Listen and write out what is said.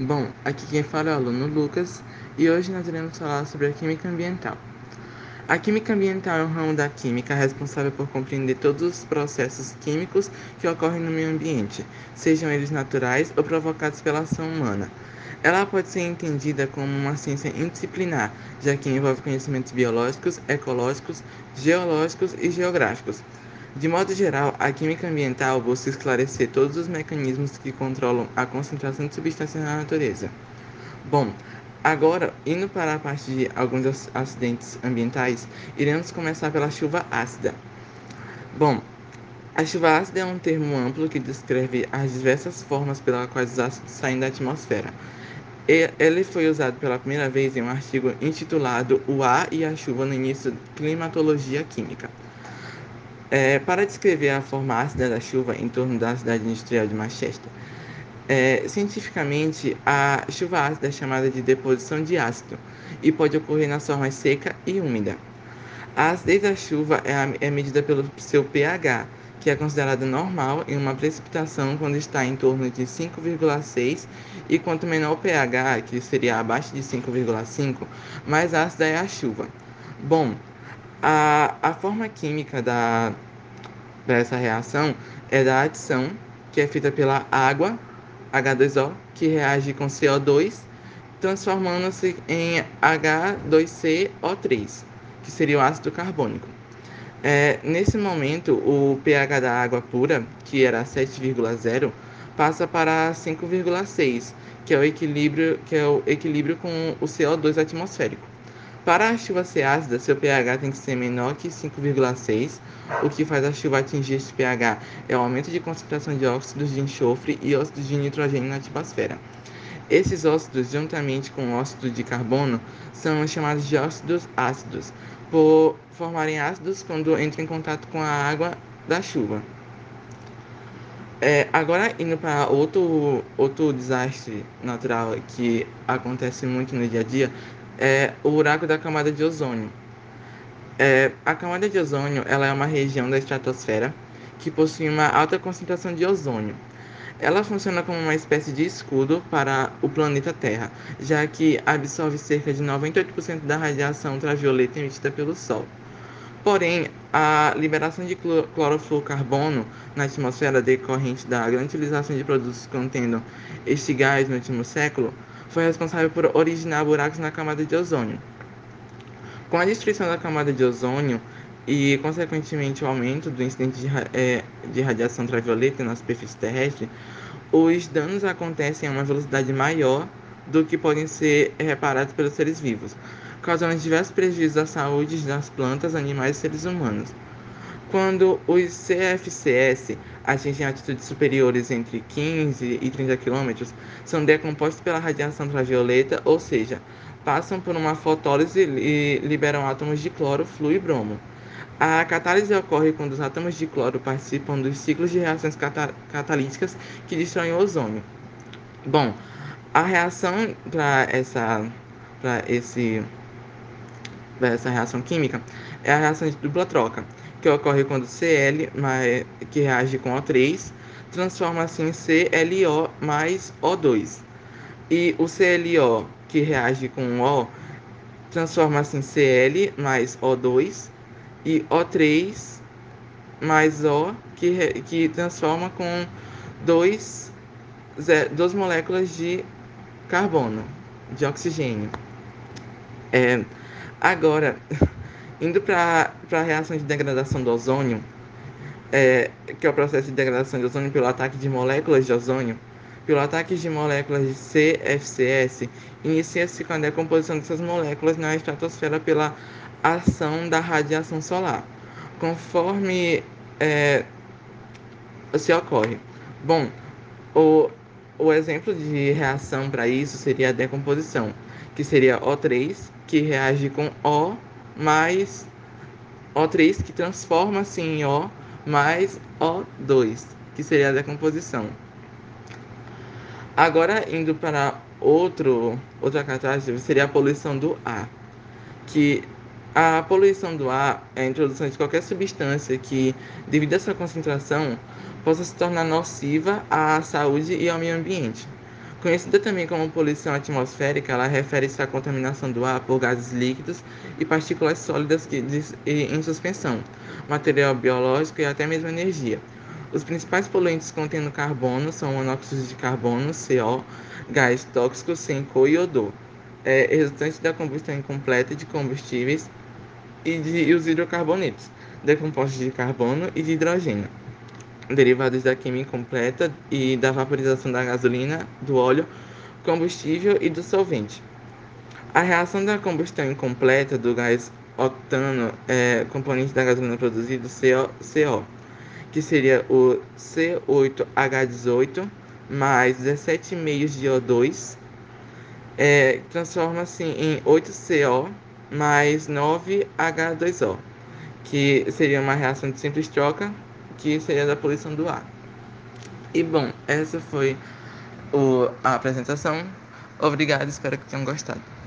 Bom, aqui quem fala é o aluno Lucas e hoje nós iremos falar sobre a química ambiental. A química ambiental é um ramo da química responsável por compreender todos os processos químicos que ocorrem no meio ambiente, sejam eles naturais ou provocados pela ação humana. Ela pode ser entendida como uma ciência interdisciplinar, já que envolve conhecimentos biológicos, ecológicos, geológicos e geográficos. De modo geral, a química ambiental busca esclarecer todos os mecanismos que controlam a concentração de substâncias na natureza. Bom, agora, indo para a parte de alguns acidentes ambientais, iremos começar pela chuva ácida. Bom, a chuva ácida é um termo amplo que descreve as diversas formas pelas quais os ácidos saem da atmosfera. Ele foi usado pela primeira vez em um artigo intitulado O Ar e a Chuva no início de Climatologia Química. É, para descrever a forma ácida da chuva em torno da cidade industrial de Manchester, é, cientificamente, a chuva ácida é chamada de deposição de ácido e pode ocorrer nas formas seca e úmida. A acidez da chuva é, é medida pelo seu pH, que é considerado normal em uma precipitação quando está em torno de 5,6 e quanto menor o pH, que seria abaixo de 5,5, mais ácida é a chuva. Bom, a, a forma química da, dessa reação é da adição, que é feita pela água, H2O, que reage com CO2, transformando-se em H2CO3, que seria o ácido carbônico. É, nesse momento, o pH da água pura, que era 7,0, passa para 5,6, que é o equilíbrio, que é o equilíbrio com o CO2 atmosférico. Para a chuva ser ácida, seu pH tem que ser menor que 5,6. O que faz a chuva atingir este pH é o aumento de concentração de óxidos de enxofre e óxidos de nitrogênio na atmosfera. Esses óxidos, juntamente com óxido de carbono, são chamados de óxidos ácidos, por formarem ácidos quando entram em contato com a água da chuva. É, agora, indo para outro, outro desastre natural que acontece muito no dia a dia, é o buraco da camada de ozônio. É, a camada de ozônio ela é uma região da estratosfera que possui uma alta concentração de ozônio. Ela funciona como uma espécie de escudo para o planeta Terra, já que absorve cerca de 98% da radiação ultravioleta emitida pelo Sol. Porém, a liberação de clorofluorcarbono na atmosfera decorrente da grande utilização de produtos contendo este gás no último século foi responsável por originar buracos na camada de ozônio. Com a destruição da camada de ozônio e, consequentemente, o aumento do incidente de, é, de radiação ultravioleta na superfície terrestre, os danos acontecem a uma velocidade maior do que podem ser reparados pelos seres vivos, causando diversos prejuízos à saúde das plantas, animais e seres humanos. Quando os CFCS atingem altitudes superiores entre 15 e 30 km, são decompostos pela radiação ultravioleta, ou seja, passam por uma fotólise e liberam átomos de cloro, fluo e bromo. A catálise ocorre quando os átomos de cloro participam dos ciclos de reações catalíticas que destroem o ozônio. Bom, a reação para essa, esse, essa reação química é a reação de dupla troca que ocorre quando Cl, que reage com O3, transforma-se em ClO mais O2. E o ClO, que reage com O, transforma-se em Cl mais O2. E O3 mais O, que, que transforma com dois, duas moléculas de carbono, de oxigênio. É, agora, Indo para a reação de degradação do ozônio, é, que é o processo de degradação de ozônio pelo ataque de moléculas de ozônio, pelo ataque de moléculas de CFCS, inicia-se com a decomposição dessas moléculas na estratosfera pela ação da radiação solar, conforme é, se ocorre. Bom, o, o exemplo de reação para isso seria a decomposição, que seria O3, que reage com O mais O3, que transforma-se em O, mais O2, que seria a decomposição. Agora, indo para outro, outra catástrofe, seria a poluição do ar, que a poluição do ar é a introdução de qualquer substância que, devido a sua concentração, possa se tornar nociva à saúde e ao meio ambiente. Conhecida também como poluição atmosférica, ela refere-se à contaminação do ar por gases líquidos e partículas sólidas que, em suspensão, material biológico e até mesmo energia. Os principais poluentes contendo carbono são monóxido de carbono, CO, gás tóxico sem cor e odor, é, resultante da combustão incompleta de combustíveis e de os hidrocarbonetos, decompostos de carbono e de hidrogênio derivados da química completa e da vaporização da gasolina, do óleo, combustível e do solvente. A reação da combustão incompleta do gás octano, é, componente da gasolina produzido, CO, CO que seria o C8H18 mais 17,5 de O2, é, transforma-se em 8CO mais 9H2O, que seria uma reação de simples troca que seria da poluição do ar. E bom, essa foi o, a apresentação. Obrigado, espero que tenham gostado.